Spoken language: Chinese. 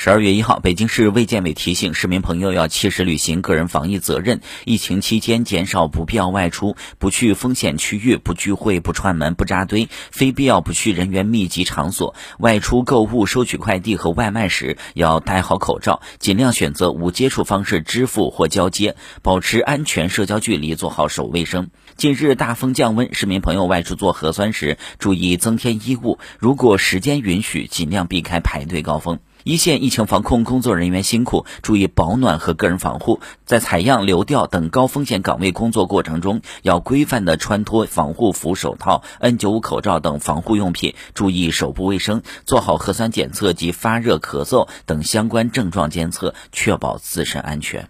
十二月一号，北京市卫健委提醒市民朋友要切实履行个人防疫责任。疫情期间，减少不必要外出，不去风险区域，不聚会，不串门，不扎堆，非必要不去人员密集场所。外出购物、收取快递和外卖时要戴好口罩，尽量选择无接触方式支付或交接，保持安全社交距离，做好手卫生。近日大风降温，市民朋友外出做核酸时注意增添衣物，如果时间允许，尽量避开排队高峰。一线疫情防控工作人员辛苦，注意保暖和个人防护。在采样、流调等高风险岗位工作过程中，要规范的穿脱防护服、手套、N95 口罩等防护用品，注意手部卫生，做好核酸检测及发热、咳嗽等相关症状监测，确保自身安全。